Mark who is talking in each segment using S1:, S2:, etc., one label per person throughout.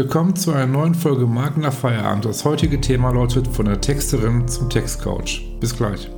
S1: Willkommen zu einer neuen Folge Marken nach Feierabend. Das heutige Thema lautet von der Texterin zum Textcoach. Bis gleich.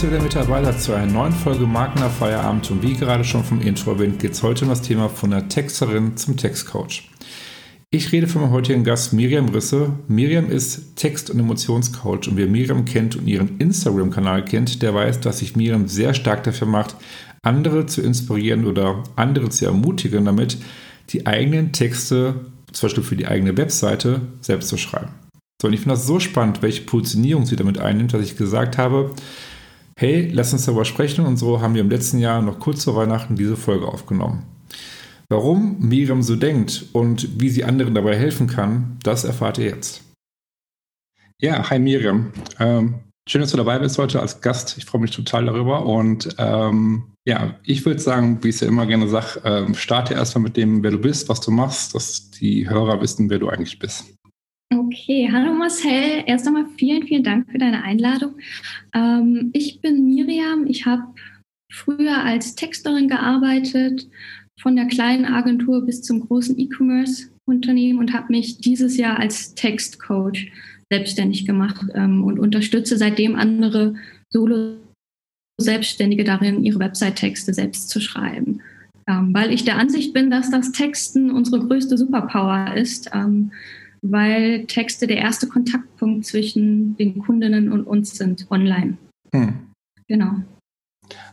S1: Dass ihr wieder mit dabei seid zu einer neuen Folge Markener Feierabend. Und wie gerade schon vom Intro erwähnt, geht es heute um das Thema von der Texterin zum Textcoach. Ich rede für meinen heutigen Gast Miriam Risse. Miriam ist Text- und Emotionscoach und wer Miriam kennt und ihren Instagram-Kanal kennt, der weiß, dass sich Miriam sehr stark dafür macht, andere zu inspirieren oder andere zu ermutigen, damit die eigenen Texte, zum Beispiel für die eigene Webseite, selbst zu schreiben. So, und ich finde das so spannend, welche Positionierung sie damit einnimmt, dass ich gesagt habe, hey, lass uns darüber sprechen und so haben wir im letzten Jahr noch kurz vor Weihnachten diese Folge aufgenommen. Warum Miriam so denkt und wie sie anderen dabei helfen kann, das erfahrt ihr jetzt. Ja, hi Miriam. Ähm, schön, dass du dabei bist heute als Gast. Ich freue mich total darüber. Und ähm, ja, ich würde sagen, wie ich es ja immer gerne sage, ähm, starte erstmal mit dem, wer du bist, was du machst, dass die Hörer wissen, wer du eigentlich bist.
S2: Okay, hallo Marcel. Erst einmal vielen, vielen Dank für deine Einladung. Ähm, ich bin Miriam. Ich habe früher als Texterin gearbeitet, von der kleinen Agentur bis zum großen E-Commerce-Unternehmen und habe mich dieses Jahr als Textcoach selbstständig gemacht ähm, und unterstütze seitdem andere Solo-Selbstständige darin, ihre Website-Texte selbst zu schreiben. Ähm, weil ich der Ansicht bin, dass das Texten unsere größte Superpower ist. Ähm, weil Texte der erste Kontaktpunkt zwischen den Kundinnen und uns sind online. Hm. Genau.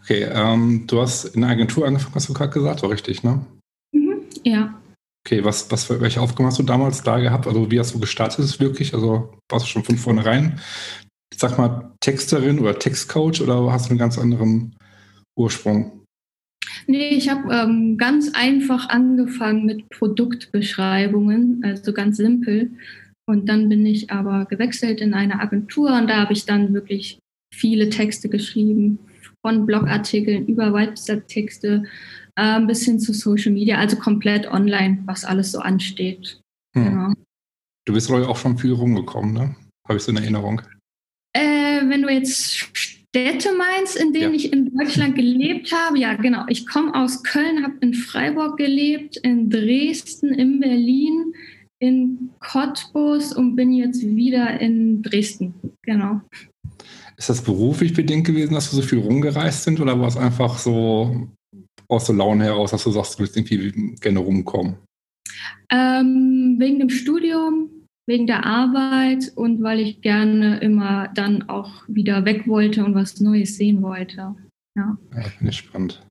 S1: Okay, ähm, du hast in der Agentur angefangen, hast du gerade gesagt, war richtig, ne?
S2: Mhm, ja.
S1: Okay, was, was, welche Aufgaben hast du damals da gehabt? Also wie hast du gestartet es wirklich? Also warst du schon von vornherein, ich sag mal, Texterin oder Textcoach oder hast du einen ganz anderen Ursprung?
S2: Nee, ich habe ähm, ganz einfach angefangen mit Produktbeschreibungen, also ganz simpel. Und dann bin ich aber gewechselt in eine Agentur und da habe ich dann wirklich viele Texte geschrieben, von Blogartikeln über Website-Texte äh, bis hin zu Social Media, also komplett online, was alles so ansteht.
S1: Hm. Genau. Du bist auch schon viel rumgekommen, ne? Habe ich so eine Erinnerung.
S2: Äh, wenn du jetzt Städte meinst, in denen ja. ich in Deutschland gelebt habe? Ja, genau. Ich komme aus Köln, habe in Freiburg gelebt, in Dresden, in Berlin, in Cottbus und bin jetzt wieder in Dresden. Genau.
S1: Ist das beruflich bedingt gewesen, dass du so viel rumgereist sind oder war es einfach so aus der Laune heraus, dass du sagst, du willst irgendwie gerne rumkommen?
S2: Ähm, wegen dem Studium wegen der Arbeit und weil ich gerne immer dann auch wieder weg wollte und was Neues sehen wollte. Ja, ja
S1: finde ich spannend.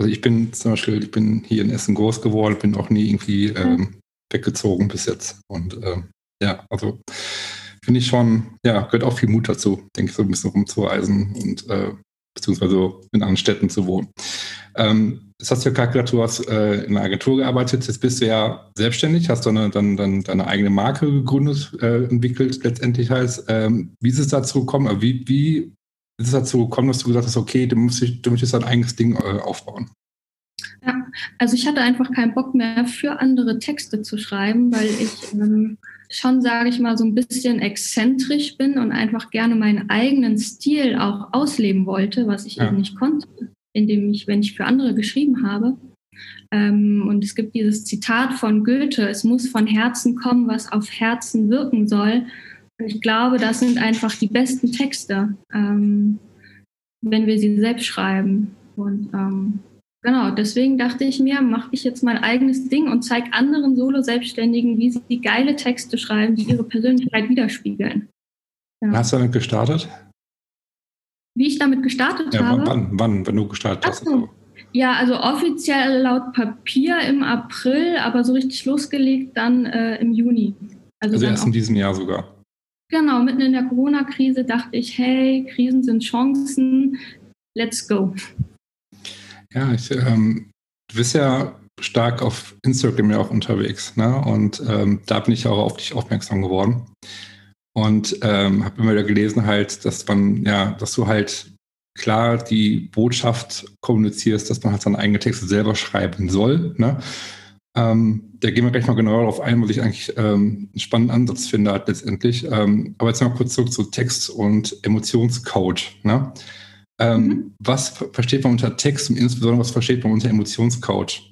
S1: Also ich bin zum Beispiel, ich bin hier in Essen groß geworden, bin auch nie irgendwie ähm, weggezogen bis jetzt. Und ähm, ja, also finde ich schon, ja, gehört auch viel Mut dazu, denke ich, so ein bisschen rumzureisen und äh, beziehungsweise in anderen Städten zu wohnen. Ähm, das hast du ja gerade gesagt, du hast äh, in einer Agentur gearbeitet, jetzt bist du ja selbstständig, hast eine, dann, dann deine eigene Marke gegründet, äh, entwickelt, letztendlich heißt. Ähm, wie ist es dazu gekommen, wie, wie ist es dazu gekommen, dass du gesagt hast, okay, du, musst, du möchtest dein eigenes Ding äh, aufbauen?
S2: Ja, also ich hatte einfach keinen Bock mehr für andere Texte zu schreiben, weil ich ähm, schon, sage ich mal, so ein bisschen exzentrisch bin und einfach gerne meinen eigenen Stil auch ausleben wollte, was ich ja. eben nicht konnte, indem ich, wenn ich für andere geschrieben habe. Ähm, und es gibt dieses Zitat von Goethe, es muss von Herzen kommen, was auf Herzen wirken soll. Und ich glaube, das sind einfach die besten Texte, ähm, wenn wir sie selbst schreiben. Und ähm, Genau, deswegen dachte ich mir, mache ich jetzt mein eigenes Ding und zeige anderen Solo-Selbstständigen, wie sie geile Texte schreiben, die ihre Persönlichkeit widerspiegeln.
S1: Ja. Hast du damit gestartet?
S2: Wie ich damit gestartet ja, habe?
S1: Wann, wann, wenn du gestartet hast? So.
S2: Ja, also offiziell laut Papier im April, aber so richtig losgelegt dann äh, im Juni.
S1: Also, also erst in diesem Jahr sogar.
S2: Genau, mitten in der Corona-Krise dachte ich, hey, Krisen sind Chancen, let's go.
S1: Ja, ich, ähm, du bist ja stark auf Instagram ja auch unterwegs, ne? Und ähm, da bin ich auch auf dich aufmerksam geworden. Und ähm, habe immer wieder gelesen halt, dass man, ja, dass du halt klar die Botschaft kommunizierst, dass man halt seine eigenen Texte selber schreiben soll. Ne? Ähm, da gehen wir gleich mal genauer darauf ein, weil ich eigentlich ähm, einen spannenden Ansatz finde halt letztendlich. Ähm, aber jetzt mal kurz zurück zu Text- und Emotionscoach. Ne? Ähm, mhm. Was versteht man unter Text und insbesondere was versteht man unter Emotionscoach?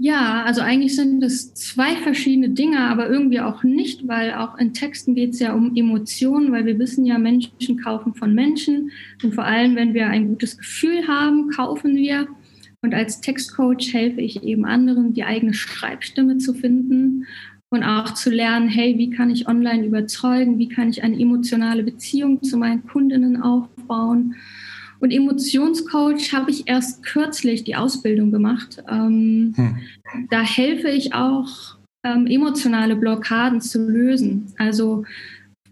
S2: Ja, also eigentlich sind es zwei verschiedene Dinge, aber irgendwie auch nicht, weil auch in Texten geht es ja um Emotionen, weil wir wissen ja, Menschen kaufen von Menschen und vor allem, wenn wir ein gutes Gefühl haben, kaufen wir. Und als Textcoach helfe ich eben anderen, die eigene Schreibstimme zu finden und auch zu lernen, hey, wie kann ich online überzeugen, wie kann ich eine emotionale Beziehung zu meinen Kundinnen aufbauen. Und Emotionscoach habe ich erst kürzlich die Ausbildung gemacht. Ähm, hm. Da helfe ich auch, ähm, emotionale Blockaden zu lösen. Also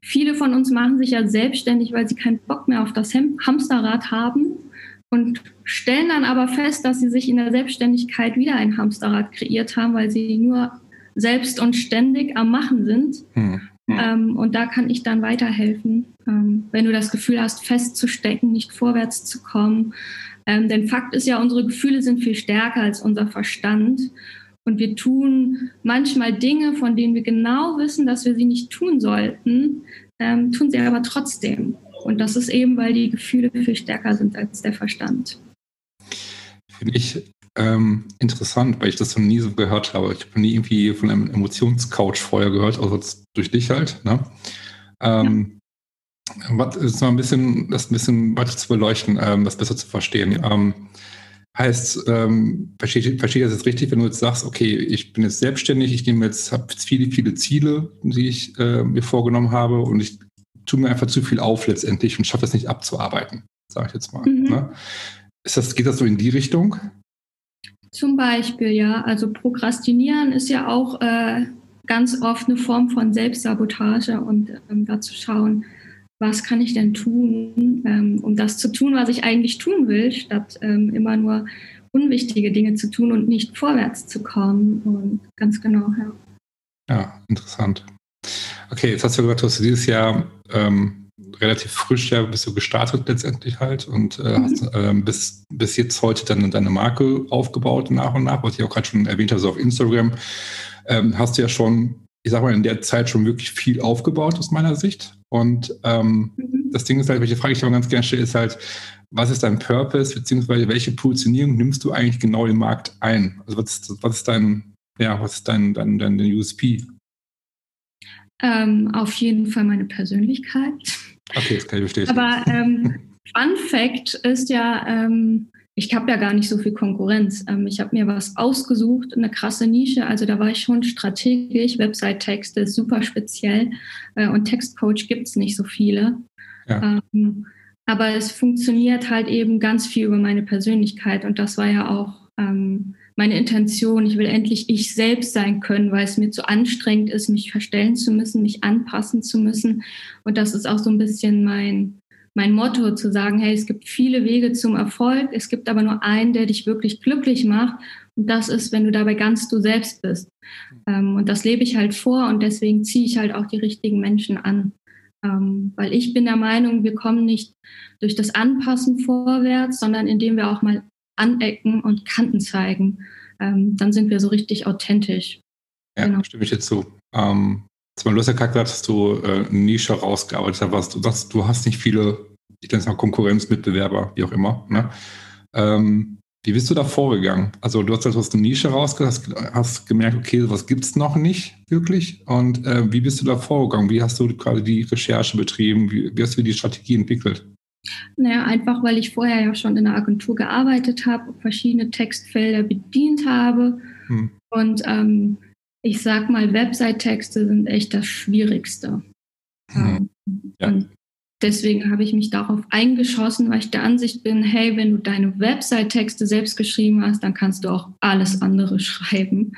S2: viele von uns machen sich ja selbstständig, weil sie keinen Bock mehr auf das Hamsterrad haben und stellen dann aber fest, dass sie sich in der Selbstständigkeit wieder ein Hamsterrad kreiert haben, weil sie nur selbst und ständig am Machen sind. Hm. Ähm, und da kann ich dann weiterhelfen, ähm, wenn du das Gefühl hast, festzustecken, nicht vorwärts zu kommen. Ähm, denn Fakt ist ja, unsere Gefühle sind viel stärker als unser Verstand. Und wir tun manchmal Dinge, von denen wir genau wissen, dass wir sie nicht tun sollten, ähm, tun sie aber trotzdem. Und das ist eben, weil die Gefühle viel stärker sind als der Verstand.
S1: Finde ich ähm, interessant, weil ich das noch nie so gehört habe. Ich habe nie irgendwie von einem Emotionscouch vorher gehört, außer durch dich halt. Ne? Ähm, ja. Was ist mal ein bisschen, das ein bisschen weiter zu beleuchten, ähm, das besser zu verstehen. Ähm, heißt, ähm, verstehe, ich das jetzt richtig, wenn du jetzt sagst, okay, ich bin jetzt selbstständig, ich nehme jetzt, habe viele, viele Ziele, die ich äh, mir vorgenommen habe und ich tue mir einfach zu viel auf letztendlich und schaffe es nicht abzuarbeiten, sage ich jetzt mal. Mhm. Ne? Ist das, geht das so in die Richtung?
S2: Zum Beispiel, ja. Also Prokrastinieren ist ja auch äh, ganz oft eine Form von Selbstsabotage und ähm, da zu schauen, was kann ich denn tun, ähm, um das zu tun, was ich eigentlich tun will, statt ähm, immer nur unwichtige Dinge zu tun und nicht vorwärts zu kommen. Und ganz genau, ja.
S1: Ja, interessant. Okay, jetzt hast du gesagt, du hast dieses Jahr ähm, relativ frisch ja bist du gestartet letztendlich halt und äh, mhm. hast äh, bis, bis jetzt heute dann deine Marke aufgebaut nach und nach, was ich auch gerade schon erwähnt habe, so auf Instagram. Ähm, hast du ja schon, ich sag mal, in der Zeit schon wirklich viel aufgebaut aus meiner Sicht. Und ähm, mhm. das Ding ist halt, welche Frage ich auch ganz gerne stelle, ist halt, was ist dein Purpose, beziehungsweise welche Positionierung nimmst du eigentlich genau im Markt ein? Also was ist, was ist dein, ja, was ist dein, dein, dein USP?
S2: Ähm, auf jeden Fall meine Persönlichkeit.
S1: Okay, das kann ich verstehen.
S2: Aber ähm, Fun Fact ist ja, ähm, ich habe ja gar nicht so viel Konkurrenz. Ähm, ich habe mir was ausgesucht, eine krasse Nische. Also da war ich schon strategisch. Website-Texte ist super speziell äh, und Textcoach gibt es nicht so viele. Ja. Ähm, aber es funktioniert halt eben ganz viel über meine Persönlichkeit und das war ja auch ähm, meine Intention. Ich will endlich ich selbst sein können, weil es mir zu anstrengend ist, mich verstellen zu müssen, mich anpassen zu müssen. Und das ist auch so ein bisschen mein, mein Motto, zu sagen, hey, es gibt viele Wege zum Erfolg, es gibt aber nur einen, der dich wirklich glücklich macht. Und das ist, wenn du dabei ganz du selbst bist. Ähm, und das lebe ich halt vor und deswegen ziehe ich halt auch die richtigen Menschen an. Ähm, weil ich bin der Meinung, wir kommen nicht durch das Anpassen vorwärts, sondern indem wir auch mal anecken und Kanten zeigen, ähm, dann sind wir so richtig authentisch.
S1: Ja, genau. stimme ich jetzt zu. Ähm, du hast ja dass du äh, eine Nische rausgearbeitet hast. Du sagst, du hast nicht viele, ich nenne es mal Konkurrenzmitbewerber, wie auch immer. Ne? Ähm, wie bist du da vorgegangen? Also du hast, du hast eine Nische rausgearbeitet, hast, hast gemerkt, okay, was gibt es noch nicht wirklich? Und äh, wie bist du da vorgegangen? Wie hast du gerade die Recherche betrieben? Wie, wie hast du die Strategie entwickelt?
S2: Naja, einfach weil ich vorher ja schon in der Agentur gearbeitet habe, verschiedene Textfelder bedient habe. Hm. Und ähm, ich sag mal, Website-Texte sind echt das Schwierigste. Hm. Ähm, ja. Und deswegen habe ich mich darauf eingeschossen, weil ich der Ansicht bin, hey, wenn du deine Website-Texte selbst geschrieben hast, dann kannst du auch alles andere schreiben.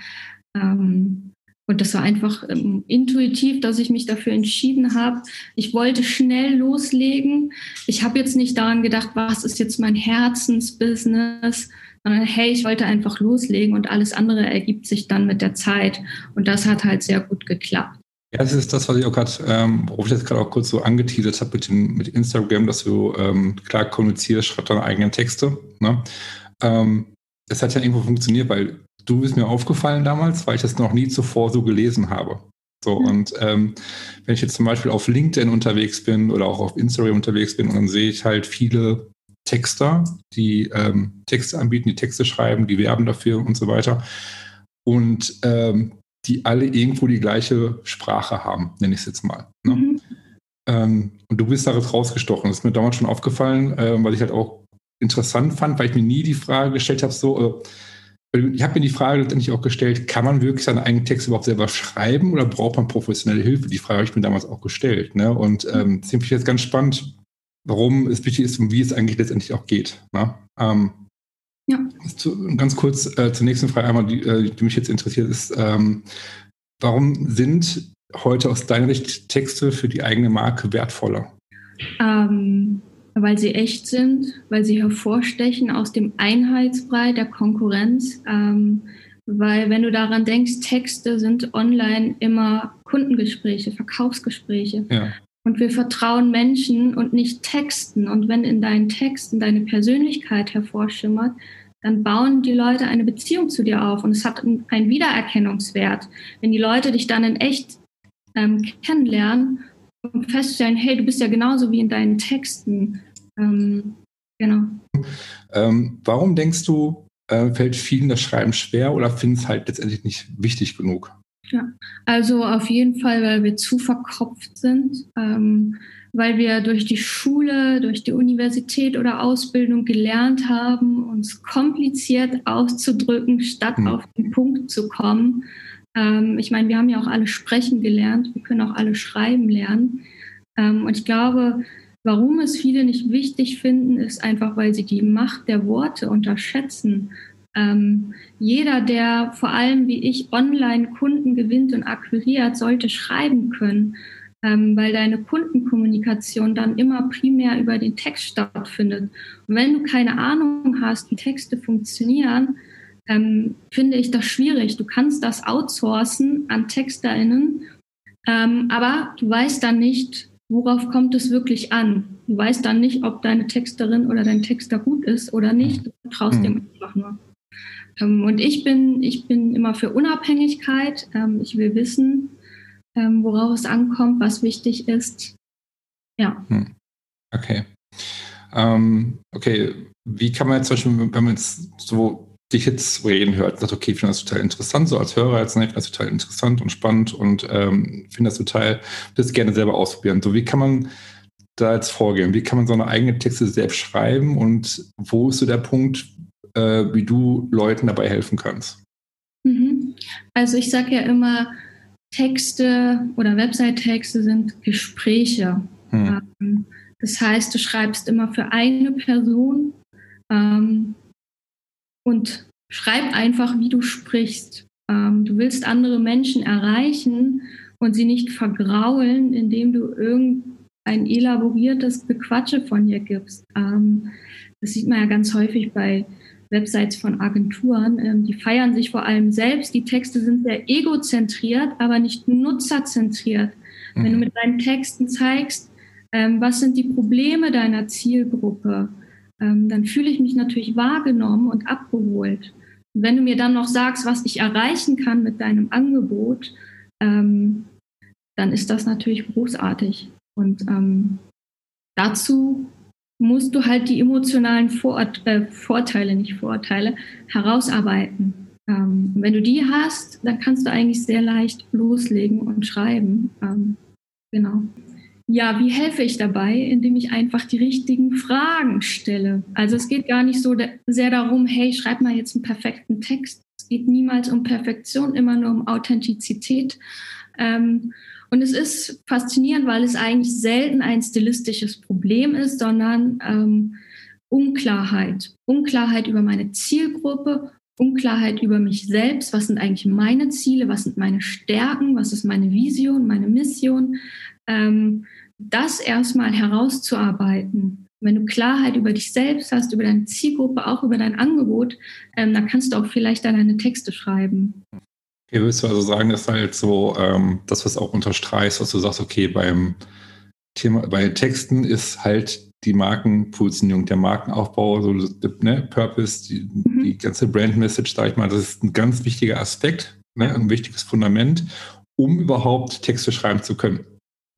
S2: Ähm, und das war einfach ähm, intuitiv, dass ich mich dafür entschieden habe. Ich wollte schnell loslegen. Ich habe jetzt nicht daran gedacht, was ist jetzt mein Herzensbusiness, sondern hey, ich wollte einfach loslegen und alles andere ergibt sich dann mit der Zeit. Und das hat halt sehr gut geklappt.
S1: Ja, das ist das, was ich auch gerade, ähm, worauf ich jetzt gerade auch kurz so angeteasert habe mit, mit Instagram, dass du ähm, klar kommunizierst, schreibst deine eigenen Texte. Ne? Ähm, das hat ja irgendwo funktioniert, weil du bist mir aufgefallen damals, weil ich das noch nie zuvor so gelesen habe. So, mhm. und ähm, wenn ich jetzt zum Beispiel auf LinkedIn unterwegs bin oder auch auf Instagram unterwegs bin, dann sehe ich halt viele Texter, die ähm, Texte anbieten, die Texte schreiben, die werben dafür und so weiter. Und ähm, die alle irgendwo die gleiche Sprache haben, nenne ich es jetzt mal. Ne? Mhm. Ähm, und du bist da rausgestochen. Das ist mir damals schon aufgefallen, äh, weil ich halt auch interessant fand, weil ich mir nie die Frage gestellt habe, so, äh, ich habe mir die Frage letztendlich auch gestellt, kann man wirklich seinen eigenen Text überhaupt selber schreiben oder braucht man professionelle Hilfe? Die Frage habe ich mir damals auch gestellt. Ne? Und ähm, das finde ich jetzt ganz spannend, warum es wichtig ist und wie es eigentlich letztendlich auch geht. Ne? Ähm, ja. Zu, ganz kurz äh, zur nächsten Frage einmal, die, äh, die mich jetzt interessiert, ist, ähm, warum sind heute aus deiner Sicht Texte für die eigene Marke wertvoller?
S2: Ähm, weil sie echt sind, weil sie hervorstechen aus dem Einheitsbrei der Konkurrenz. Ähm, weil wenn du daran denkst, Texte sind online immer Kundengespräche, Verkaufsgespräche. Ja. Und wir vertrauen Menschen und nicht Texten. Und wenn in deinen Texten deine Persönlichkeit hervorschimmert, dann bauen die Leute eine Beziehung zu dir auf und es hat einen Wiedererkennungswert. Wenn die Leute dich dann in echt ähm, kennenlernen und feststellen, hey, du bist ja genauso wie in deinen Texten. Ähm, genau.
S1: Ähm, warum denkst du, äh, fällt vielen das Schreiben schwer oder finden es halt letztendlich nicht wichtig genug?
S2: Ja, also auf jeden Fall, weil wir zu verkopft sind, ähm, weil wir durch die Schule, durch die Universität oder Ausbildung gelernt haben, uns kompliziert auszudrücken, statt mhm. auf den Punkt zu kommen. Ähm, ich meine, wir haben ja auch alle sprechen gelernt, wir können auch alle schreiben lernen. Ähm, und ich glaube, warum es viele nicht wichtig finden, ist einfach, weil sie die Macht der Worte unterschätzen. Ähm, jeder, der vor allem wie ich online Kunden gewinnt und akquiriert, sollte schreiben können, ähm, weil deine Kundenkommunikation dann immer primär über den Text stattfindet. Und wenn du keine Ahnung hast, wie Texte funktionieren, ähm, finde ich das schwierig. Du kannst das outsourcen an TexterInnen, ähm, aber du weißt dann nicht, worauf kommt es wirklich an. Du weißt dann nicht, ob deine Texterin oder dein Texter gut ist oder nicht. Du traust mhm. dem einfach nur. Ähm, und ich bin, ich bin immer für Unabhängigkeit. Ähm, ich will wissen, ähm, worauf es ankommt, was wichtig ist. Ja. Hm.
S1: Okay. Ähm, okay, wie kann man jetzt zum Beispiel, wenn man jetzt so dich jetzt reden hört, sagt, okay, ich finde das total interessant, so als Hörer, als Nerd, das total interessant und spannend und ähm, finde das total, das gerne selber ausprobieren. So, wie kann man da jetzt vorgehen? Wie kann man so eine eigene Texte selbst schreiben und wo ist so der Punkt, äh, wie du Leuten dabei helfen kannst?
S2: Mhm. Also ich sage ja immer, Texte oder Website-Texte sind Gespräche. Hm. Ähm, das heißt, du schreibst immer für eine Person ähm, und schreib einfach, wie du sprichst. Ähm, du willst andere Menschen erreichen und sie nicht vergraulen, indem du irgendein elaboriertes Bequatsche von dir gibst. Ähm, das sieht man ja ganz häufig bei Websites von Agenturen. Ähm, die feiern sich vor allem selbst. Die Texte sind sehr egozentriert, aber nicht nutzerzentriert. Mhm. Wenn du mhm. mit deinen Texten zeigst, ähm, was sind die Probleme deiner Zielgruppe, ähm, dann fühle ich mich natürlich wahrgenommen und abgeholt. Und wenn du mir dann noch sagst, was ich erreichen kann mit deinem Angebot, ähm, dann ist das natürlich großartig. Und ähm, dazu musst du halt die emotionalen Vor äh, Vorteile, nicht Vorteile, herausarbeiten. Ähm, wenn du die hast, dann kannst du eigentlich sehr leicht loslegen und schreiben. Ähm, genau. Ja, wie helfe ich dabei? Indem ich einfach die richtigen Fragen stelle. Also es geht gar nicht so sehr darum, hey, schreib mal jetzt einen perfekten Text. Es geht niemals um Perfektion, immer nur um Authentizität. Ähm, und es ist faszinierend, weil es eigentlich selten ein stilistisches Problem ist, sondern ähm, Unklarheit. Unklarheit über meine Zielgruppe, Unklarheit über mich selbst. Was sind eigentlich meine Ziele? Was sind meine Stärken? Was ist meine Vision, meine Mission? Ähm, das erstmal herauszuarbeiten. Wenn du Klarheit über dich selbst hast, über deine Zielgruppe, auch über dein Angebot, ähm, dann kannst du auch vielleicht dann deine Texte schreiben.
S1: Okay, willst du also sagen, dass halt so, ähm, das, was auch unterstreichst, was du sagst, okay, beim Thema, bei Texten ist halt die Markenpositionierung, der Markenaufbau, so ne, Purpose, die, mhm. die ganze Brand-Message, sag ich mal, das ist ein ganz wichtiger Aspekt, ne, ein wichtiges Fundament, um überhaupt Texte schreiben zu können.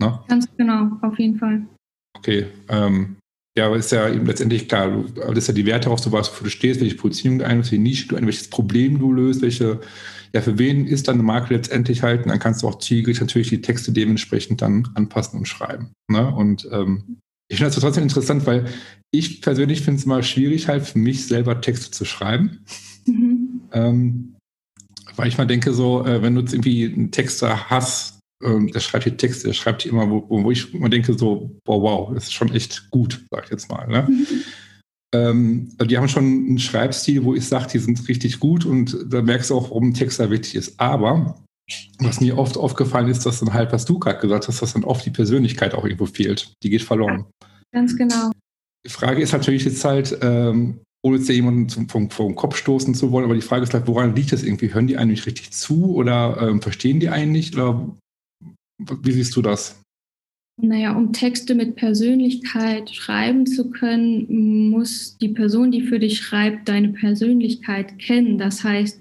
S2: Ne? Ganz genau, auf jeden Fall.
S1: Okay, ähm, ja, aber ist ja eben letztendlich klar, du das ja die Werte du weißt, wofür du stehst, welche Positionierung du einnimmst, welche Nische du ein, welches Problem du löst, welche, ja, für wen ist deine Marke letztendlich halt, und dann kannst du auch zielgerichtet natürlich die Texte dementsprechend dann anpassen und schreiben. Ne? Und ähm, ich finde das trotzdem interessant, weil ich persönlich finde es mal schwierig, halt für mich selber Texte zu schreiben. Mhm. Ähm, weil ich mal denke, so, äh, wenn du jetzt irgendwie einen Texter hast, ähm, der schreibt die Texte, der schreibt die immer, wo, wo ich immer denke, so, wow, wow, das ist schon echt gut, sag ich jetzt mal. Ne? Mhm. Ähm, also die haben schon einen Schreibstil, wo ich sage, die sind richtig gut und da merkst du auch, warum ein Texter wichtig ist. Aber was mir oft aufgefallen ist, dass dann halt, was du gerade gesagt hast, dass dann oft die Persönlichkeit auch irgendwo fehlt. Die geht verloren.
S2: Ganz genau.
S1: Die Frage ist natürlich jetzt halt, ähm, ohne jetzt jemanden zum, vom, vom, Kopf stoßen zu wollen, aber die Frage ist halt, woran liegt das irgendwie? Hören die eigentlich richtig zu oder ähm, verstehen die einen nicht? Oder wie siehst du das?
S2: Naja, um Texte mit Persönlichkeit schreiben zu können, muss die Person, die für dich schreibt, deine Persönlichkeit kennen. Das heißt,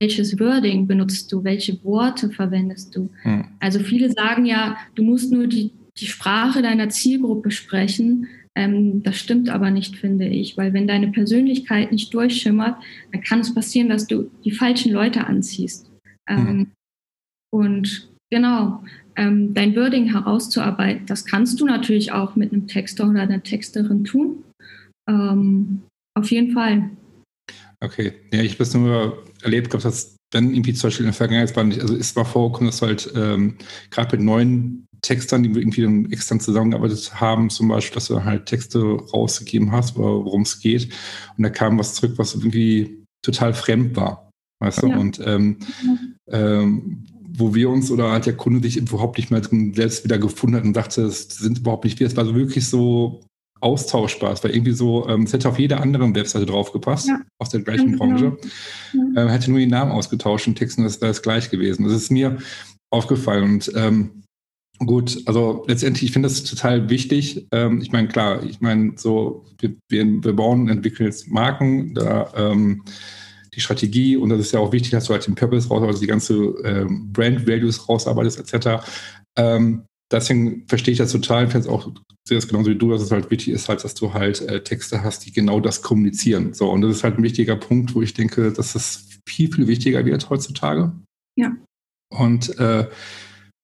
S2: welches Wording benutzt du, welche Worte verwendest du. Hm. Also viele sagen ja, du musst nur die, die Sprache deiner Zielgruppe sprechen. Ähm, das stimmt aber nicht, finde ich, weil wenn deine Persönlichkeit nicht durchschimmert, dann kann es passieren, dass du die falschen Leute anziehst. Ähm, hm. Und genau, ähm, dein Wording herauszuarbeiten, das kannst du natürlich auch mit einem Texter oder einer Texterin tun. Ähm, auf jeden Fall.
S1: Okay, ja, ich habe es nur erlebt, glaube dass dann irgendwie zum Beispiel in der Vergangenheit war nicht, also ist mal vorgekommen, dass halt ähm, gerade mit neuen Textern, die wir irgendwie dann extern zusammengearbeitet haben, zum Beispiel, dass du halt Texte rausgegeben hast, worum es geht. Und da kam was zurück, was irgendwie total fremd war. Weißt du? Ja. Und ähm, ähm, wo wir uns oder hat der Kunde sich überhaupt nicht mehr selbst wieder gefunden hat und dachte, das sind überhaupt nicht wir. Es war so wirklich so austauschbar. Es war irgendwie so, ähm, es hätte auf jeder anderen Webseite draufgepasst, ja. aus der gleichen genau. Branche. Ja. Ähm, hätte nur die Namen ausgetauscht und Texten, das wäre das gleich gewesen. Das ist mir aufgefallen und ähm, Gut, also letztendlich, ich finde das total wichtig. Ähm, ich meine, klar, ich meine, so, wir, wir, wir bauen und entwickeln jetzt Marken, da ähm, die Strategie und das ist ja auch wichtig, dass du halt den Purpose raus, also die ganze ähm, Brand Values rausarbeitest, etc. Ähm, deswegen verstehe ich das total. Ich finde es auch das genauso wie du, dass es halt wichtig ist, halt, dass du halt äh, Texte hast, die genau das kommunizieren. So, und das ist halt ein wichtiger Punkt, wo ich denke, dass das viel, viel wichtiger wird heutzutage.
S2: Ja.
S1: Und äh,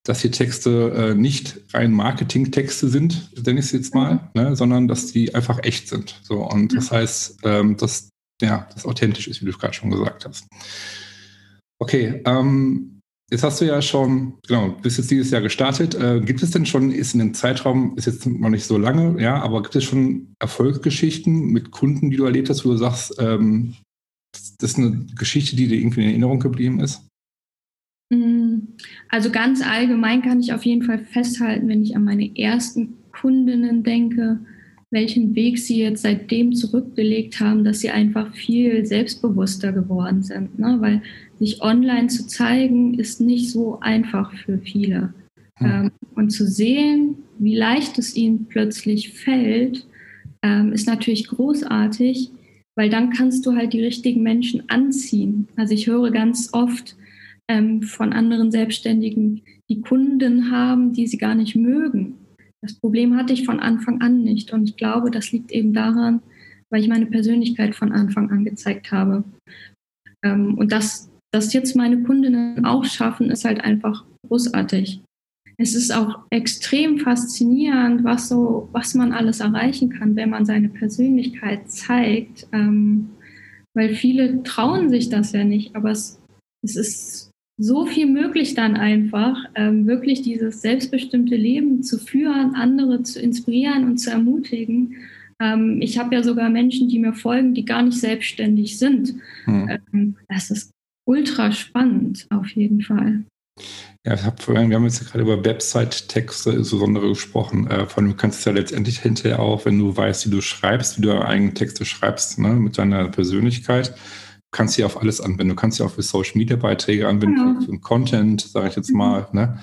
S1: dass die Texte äh, nicht rein Marketing-Texte sind, nenne ich es jetzt mal, mhm. ne, sondern dass die einfach echt sind. So, und ja. das heißt, ähm, dass ja, das authentisch ist, wie du gerade schon gesagt hast. Okay, ähm, Jetzt hast du ja schon, genau, bist jetzt dieses Jahr gestartet. Äh, gibt es denn schon, ist in dem Zeitraum, ist jetzt noch nicht so lange, ja, aber gibt es schon Erfolgsgeschichten mit Kunden, die du erlebt hast, wo du sagst, ähm, das ist eine Geschichte, die dir irgendwie in Erinnerung geblieben ist?
S2: Mm, also ganz allgemein kann ich auf jeden Fall festhalten, wenn ich an meine ersten Kundinnen denke, welchen Weg sie jetzt seitdem zurückgelegt haben, dass sie einfach viel selbstbewusster geworden sind. Ne? Weil sich online zu zeigen, ist nicht so einfach für viele. Hm. Ähm, und zu sehen, wie leicht es ihnen plötzlich fällt, ähm, ist natürlich großartig, weil dann kannst du halt die richtigen Menschen anziehen. Also ich höre ganz oft ähm, von anderen Selbstständigen, die Kunden haben, die sie gar nicht mögen das Problem hatte ich von Anfang an nicht. Und ich glaube, das liegt eben daran, weil ich meine Persönlichkeit von Anfang an gezeigt habe. Ähm, und das, das jetzt meine Kundinnen auch schaffen, ist halt einfach großartig. Es ist auch extrem faszinierend, was so, was man alles erreichen kann, wenn man seine Persönlichkeit zeigt. Ähm, weil viele trauen sich das ja nicht, aber es, es ist so viel möglich dann einfach, ähm, wirklich dieses selbstbestimmte Leben zu führen, andere zu inspirieren und zu ermutigen. Ähm, ich habe ja sogar Menschen, die mir folgen, die gar nicht selbstständig sind. Hm. Ähm, das ist ultra spannend, auf jeden Fall.
S1: Ja, ich hab vorhin, wir haben jetzt gerade über Website-Texte insbesondere gesprochen. Äh, von du kannst es ja letztendlich hinterher auch, wenn du weißt, wie du schreibst, wie du eigene Texte schreibst, ne, mit deiner Persönlichkeit, kannst sie auf alles anwenden. Du kannst sie auch für Social Media Beiträge anwenden, ja. für Content, sage ich jetzt mhm. mal. Ne?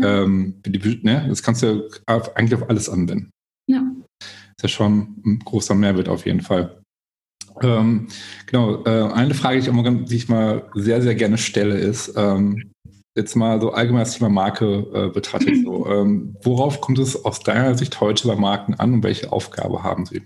S1: Ähm, die, ne? Das kannst du auf, eigentlich auf alles anwenden. Ja. ist ja schon ein großer Mehrwert auf jeden Fall. Ähm, genau, äh, eine Frage, die ich, immer, die ich mal sehr, sehr gerne stelle, ist, ähm, jetzt mal so allgemein das Thema Marke äh, betrachtet. So, ähm, worauf kommt es aus deiner Sicht heute bei Marken an und welche Aufgabe haben sie?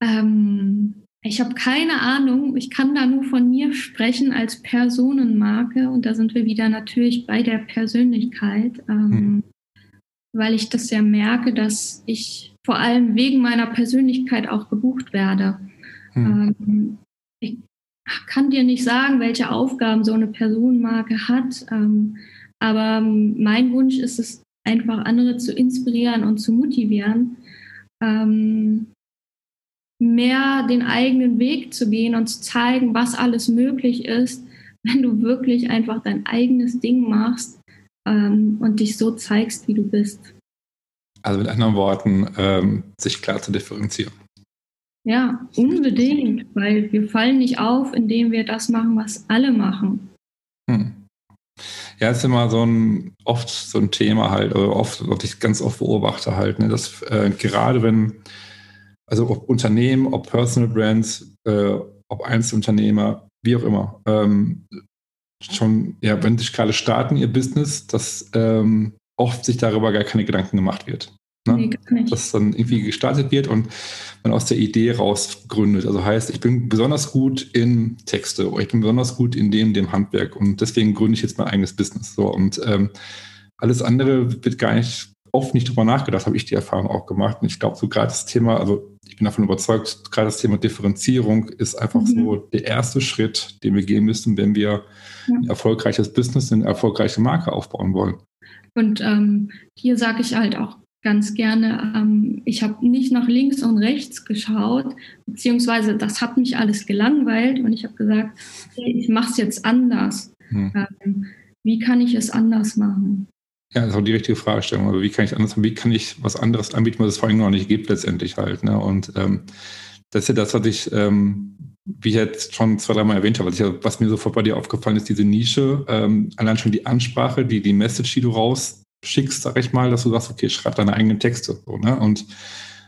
S2: Ähm, ich habe keine Ahnung. Ich kann da nur von mir sprechen als Personenmarke und da sind wir wieder natürlich bei der Persönlichkeit, ähm, hm. weil ich das ja merke, dass ich vor allem wegen meiner Persönlichkeit auch gebucht werde. Hm. Ähm, ich kann dir nicht sagen, welche Aufgaben so eine Personenmarke hat, ähm, aber mein Wunsch ist es, einfach andere zu inspirieren und zu motivieren, ähm, mehr den eigenen Weg zu gehen und zu zeigen, was alles möglich ist, wenn du wirklich einfach dein eigenes Ding machst ähm, und dich so zeigst, wie du bist.
S1: Also mit anderen Worten, ähm, sich klar zu differenzieren.
S2: Ja, unbedingt, weil wir fallen nicht auf, indem wir das machen, was alle machen. Hm.
S1: Ja, ist immer so ein oft so ein Thema halt, oder oft, was ich ganz oft beobachte halt, ne, dass äh, gerade wenn, also ob Unternehmen, ob Personal Brands, äh, ob Einzelunternehmer, wie auch immer, ähm, schon, ja, wenn sich gerade starten ihr Business, dass ähm, oft sich darüber gar keine Gedanken gemacht wird. Ne? Nee, Dass dann irgendwie gestartet wird und man aus der Idee raus gründet. Also heißt, ich bin besonders gut in Texte oder ich bin besonders gut in dem, dem Handwerk und deswegen gründe ich jetzt mein eigenes Business. So und ähm, alles andere wird gar nicht oft nicht drüber nachgedacht, habe ich die Erfahrung auch gemacht. Und ich glaube, so gerade das Thema, also ich bin davon überzeugt, gerade das Thema Differenzierung ist einfach mhm. so der erste Schritt, den wir gehen müssen, wenn wir ja. ein erfolgreiches Business, eine erfolgreiche Marke aufbauen wollen.
S2: Und ähm, hier sage ich halt auch ganz gerne, ähm, ich habe nicht nach links und rechts geschaut, beziehungsweise das hat mich alles gelangweilt und ich habe gesagt, ich mache es jetzt anders. Hm. Ähm, wie kann ich es anders machen?
S1: Ja, das ist auch die richtige Fragestellung. Also wie kann ich anders, wie kann ich was anderes anbieten, was es vor allem noch nicht gibt letztendlich halt. Ne? Und ähm, das ist ja das, was ich, ähm, wie ich jetzt schon zwei, dreimal erwähnt habe, was, ich, was mir sofort bei dir aufgefallen ist, diese Nische, ähm, allein schon die Ansprache, die, die Message, die du raus schickst, sag ich mal, dass du sagst, okay, schreib deine eigenen Texte. So, ne? Und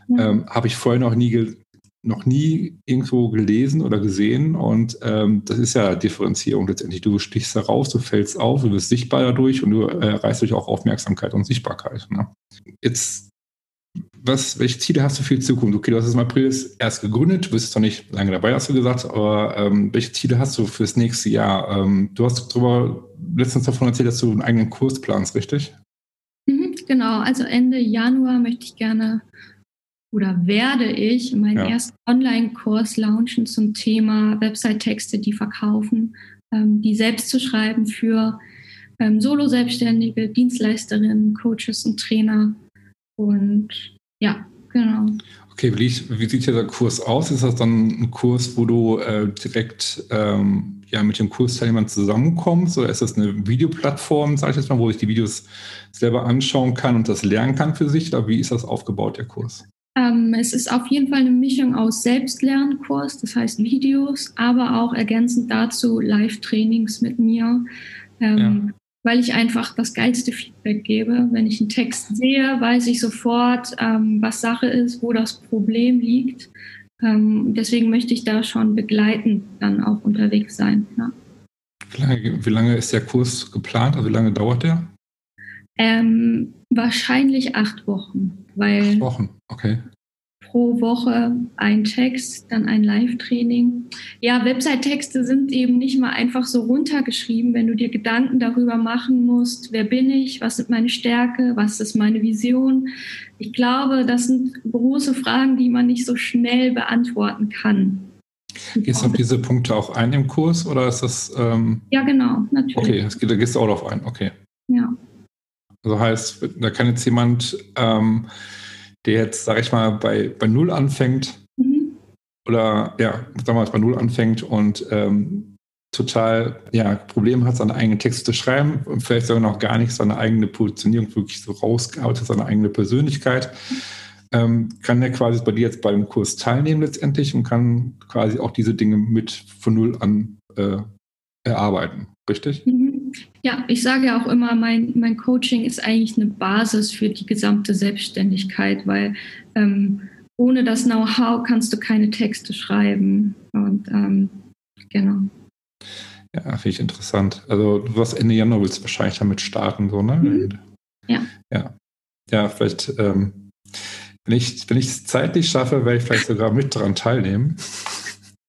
S1: ja. ähm, habe ich vorher noch nie, noch nie irgendwo gelesen oder gesehen. Und ähm, das ist ja Differenzierung letztendlich. Du stichst da raus, du fällst auf, du wirst sichtbar dadurch und du äh, erreichst durch auch Aufmerksamkeit und Sichtbarkeit. Ne? Jetzt was, welche Ziele hast du für die Zukunft? Okay, du hast es im April erst gegründet, du bist zwar nicht lange dabei, hast du gesagt, aber ähm, welche Ziele hast du fürs nächste Jahr? Ähm, du hast darüber letztens davon erzählt, dass du einen eigenen Kurs planst, richtig?
S2: Genau, also Ende Januar möchte ich gerne oder werde ich meinen ja. ersten Online-Kurs launchen zum Thema Website-Texte, die verkaufen, ähm, die selbst zu schreiben für ähm, Solo-Selbstständige, Dienstleisterinnen, Coaches und Trainer. Und ja, genau.
S1: Okay, wie, wie sieht dieser Kurs aus? Ist das dann ein Kurs, wo du äh, direkt ähm ja mit den Kursteilnehmern zusammenkommst? Oder ist das eine Videoplattform, sage ich jetzt mal, wo ich die Videos selber anschauen kann und das lernen kann für sich? Oder wie ist das aufgebaut, der Kurs?
S2: Ähm, es ist auf jeden Fall eine Mischung aus Selbstlernkurs, das heißt Videos, aber auch ergänzend dazu Live-Trainings mit mir. Ähm, ja. Weil ich einfach das geilste Feedback gebe. Wenn ich einen Text sehe, weiß ich sofort, ähm, was Sache ist, wo das Problem liegt. Ähm, deswegen möchte ich da schon begleitend dann auch unterwegs sein. Ja.
S1: Wie, lange, wie lange ist der Kurs geplant? Also wie lange dauert der?
S2: Ähm, wahrscheinlich acht Wochen. Weil
S1: acht Wochen, okay
S2: pro Woche ein Text, dann ein Live-Training. Ja, Website-Texte sind eben nicht mal einfach so runtergeschrieben, wenn du dir Gedanken darüber machen musst, wer bin ich, was sind meine Stärke, was ist meine Vision. Ich glaube, das sind große Fragen, die man nicht so schnell beantworten kann.
S1: Gehst du auf diese Punkte auch ein im Kurs oder ist das? Ähm
S2: ja, genau, natürlich.
S1: Okay, das geht, da gehst du auch drauf ein, okay.
S2: Ja.
S1: Also heißt, da kann jetzt jemand ähm, der jetzt, sag ich mal, bei, bei Null anfängt mhm. oder ja, sagen wir mal, bei Null anfängt und ähm, total ja, Probleme hat, seine eigenen Texte zu schreiben und vielleicht sogar noch gar nicht seine eigene Positionierung wirklich so rausgehaut hat, seine eigene Persönlichkeit. ähm, kann der quasi bei dir jetzt beim Kurs teilnehmen letztendlich und kann quasi auch diese Dinge mit von null an äh, erarbeiten, richtig?
S2: Mhm. Ja, ich sage ja auch immer, mein, mein Coaching ist eigentlich eine Basis für die gesamte Selbstständigkeit, weil ähm, ohne das Know-how kannst du keine Texte schreiben. Und ähm, genau.
S1: Ja, finde ich interessant. Also du wirst Ende Januar willst du wahrscheinlich damit starten, so, ne?
S2: Mhm. Ja.
S1: Ja. Ja, vielleicht, ähm, wenn ich wenn ich es zeitlich schaffe, werde ich vielleicht sogar mit daran teilnehmen.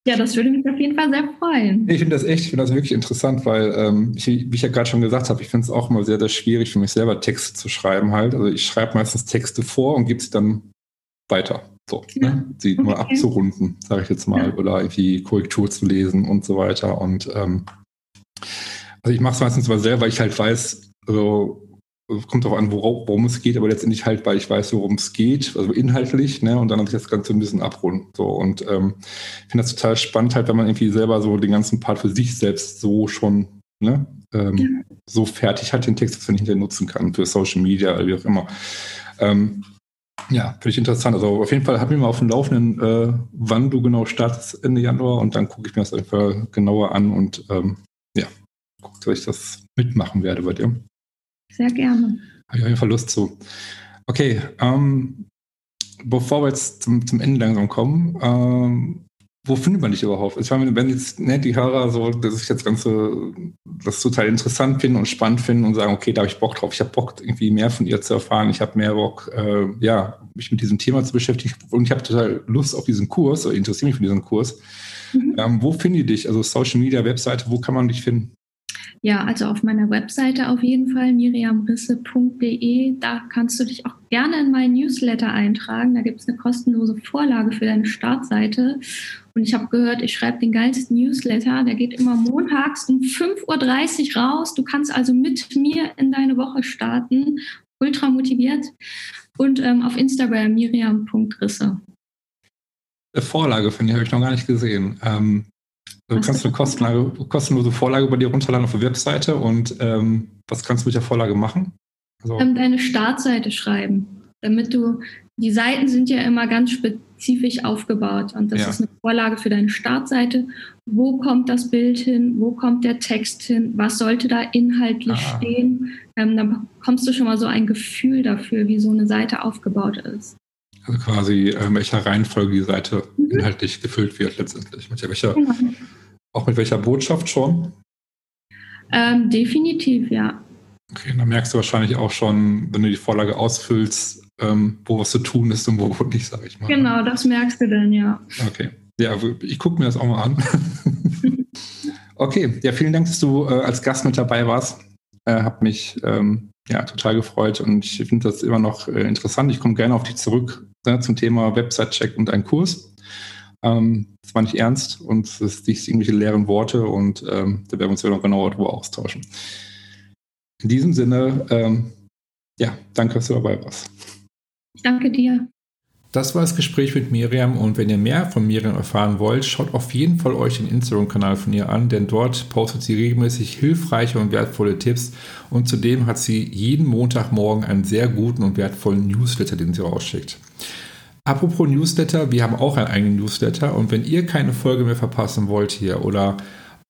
S2: Ja, das würde mich auf jeden Fall sehr freuen.
S1: Ich finde das echt, ich finde das wirklich interessant, weil, ähm, ich, wie ich ja gerade schon gesagt habe, ich finde es auch immer sehr, sehr schwierig für mich selber Texte zu schreiben halt. Also ich schreibe meistens Texte vor und gebe sie dann weiter. So, ja. ne? sie okay. mal abzurunden, sage ich jetzt mal, ja. oder irgendwie Korrektur zu lesen und so weiter. Und ähm, also ich mache es meistens mal selber, weil ich halt weiß, also kommt darauf an, worum, worum, es geht, aber letztendlich halt, weil ich weiß, worum es geht, also inhaltlich, ne, und dann habe ich das Ganze ein bisschen abrunden. So, und ähm, ich finde das total spannend, halt, wenn man irgendwie selber so den ganzen Part für sich selbst so schon, ne, ähm, ja. so fertig hat, den Text, dass man hinterher nutzen kann für Social Media oder wie auch immer. Ähm, ja, finde ich interessant. Also auf jeden Fall habe ich mal auf dem Laufenden, äh, wann du genau startest Ende Januar und dann gucke ich mir das einfach genauer an und ähm, ja, gucke, dass ich das mitmachen werde bei dir.
S2: Sehr gerne.
S1: Habe ich auf jeden Fall Lust zu. Okay, ähm, bevor wir jetzt zum, zum Ende langsam kommen, ähm, wo findet man dich überhaupt? Ich meine, wenn jetzt ne, die Hörer so, dass ich das Ganze, das total interessant finden und spannend finden und sagen, okay, da habe ich Bock drauf, ich habe Bock, irgendwie mehr von ihr zu erfahren, ich habe mehr Bock, äh, ja, mich mit diesem Thema zu beschäftigen und ich habe total Lust auf diesen Kurs oder interessiere mich für diesen Kurs. Mhm. Ähm, wo finde ich dich? Also Social Media, Webseite, wo kann man dich finden?
S2: Ja, also auf meiner Webseite auf jeden Fall miriamrisse.de. Da kannst du dich auch gerne in meinen Newsletter eintragen. Da gibt es eine kostenlose Vorlage für deine Startseite. Und ich habe gehört, ich schreibe den geilsten Newsletter. Der geht immer montags um 5.30 Uhr raus. Du kannst also mit mir in deine Woche starten. Ultra motiviert. Und ähm, auf Instagram miriam.risse.
S1: Vorlage, finde ich, habe ich noch gar nicht gesehen. Ähm, Du kannst eine kostenlose, Vorlage bei dir runterladen auf der Webseite und ähm, was kannst du mit der Vorlage machen?
S2: Also, deine Startseite schreiben, damit du, die Seiten sind ja immer ganz spezifisch aufgebaut und das ja. ist eine Vorlage für deine Startseite. Wo kommt das Bild hin? Wo kommt der Text hin? Was sollte da inhaltlich ah. stehen? Ähm, dann bekommst du schon mal so ein Gefühl dafür, wie so eine Seite aufgebaut ist.
S1: Also quasi, äh, welcher Reihenfolge die Seite mhm. inhaltlich gefüllt wird letztendlich. Mit welcher, genau. Auch mit welcher Botschaft schon?
S2: Ähm, definitiv, ja.
S1: Okay, dann merkst du wahrscheinlich auch schon, wenn du die Vorlage ausfüllst, ähm, wo was zu tun ist und wo, nicht, sage ich mal.
S2: Genau, das merkst du dann, ja.
S1: Okay. Ja, ich gucke mir das auch mal an. okay, ja, vielen Dank, dass du äh, als Gast mit dabei warst. Äh, hab mich ähm, ja, total gefreut und ich finde das immer noch äh, interessant. Ich komme gerne auf dich zurück ne, zum Thema Website-Check und ein Kurs. Ähm, das war nicht ernst und es ist nicht irgendwelche leeren Worte und ähm, da werden wir uns ja noch genauer darüber austauschen. In diesem Sinne, ähm, ja, danke, dass du dabei warst.
S2: Ich danke dir.
S1: Das war das Gespräch mit Miriam und wenn ihr mehr von Miriam erfahren wollt, schaut auf jeden Fall euch den Instagram-Kanal von ihr an, denn dort postet sie regelmäßig hilfreiche und wertvolle Tipps und zudem hat sie jeden Montagmorgen einen sehr guten und wertvollen Newsletter, den sie rausschickt. Apropos Newsletter, wir haben auch einen eigenen Newsletter und wenn ihr keine Folge mehr verpassen wollt hier oder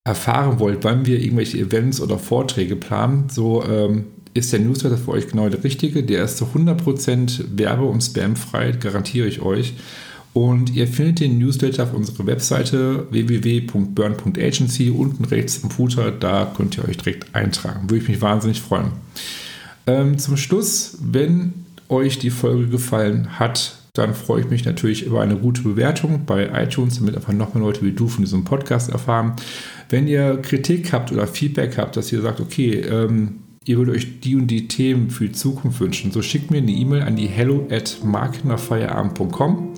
S1: erfahren wollt, wann wir irgendwelche Events oder Vorträge planen, so ähm, ist der Newsletter für euch genau der richtige. Der ist zu 100% werbe- und spamfrei, garantiere ich euch. Und ihr findet den Newsletter auf unserer Webseite www.burn.agency unten rechts im Footer. Da könnt ihr euch direkt eintragen. Würde ich mich wahnsinnig freuen. Ähm, zum Schluss, wenn euch die Folge gefallen hat, dann freue ich mich natürlich über eine gute Bewertung bei iTunes, damit einfach noch mehr Leute wie du von diesem Podcast erfahren. Wenn ihr Kritik habt oder Feedback habt, dass ihr sagt, okay, ähm, ihr würdet euch die und die Themen für die Zukunft wünschen, so schickt mir eine E-Mail an die hello at markenerfeierabend.com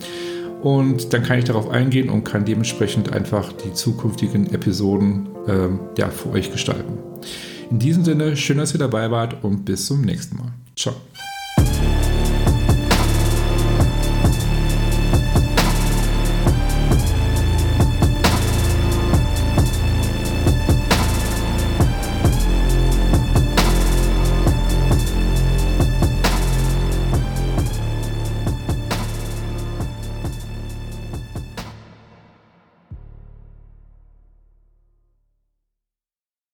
S1: und dann kann ich darauf eingehen und kann dementsprechend einfach die zukünftigen Episoden ähm, ja, für euch gestalten. In diesem Sinne, schön, dass ihr dabei wart und bis zum nächsten Mal. Ciao.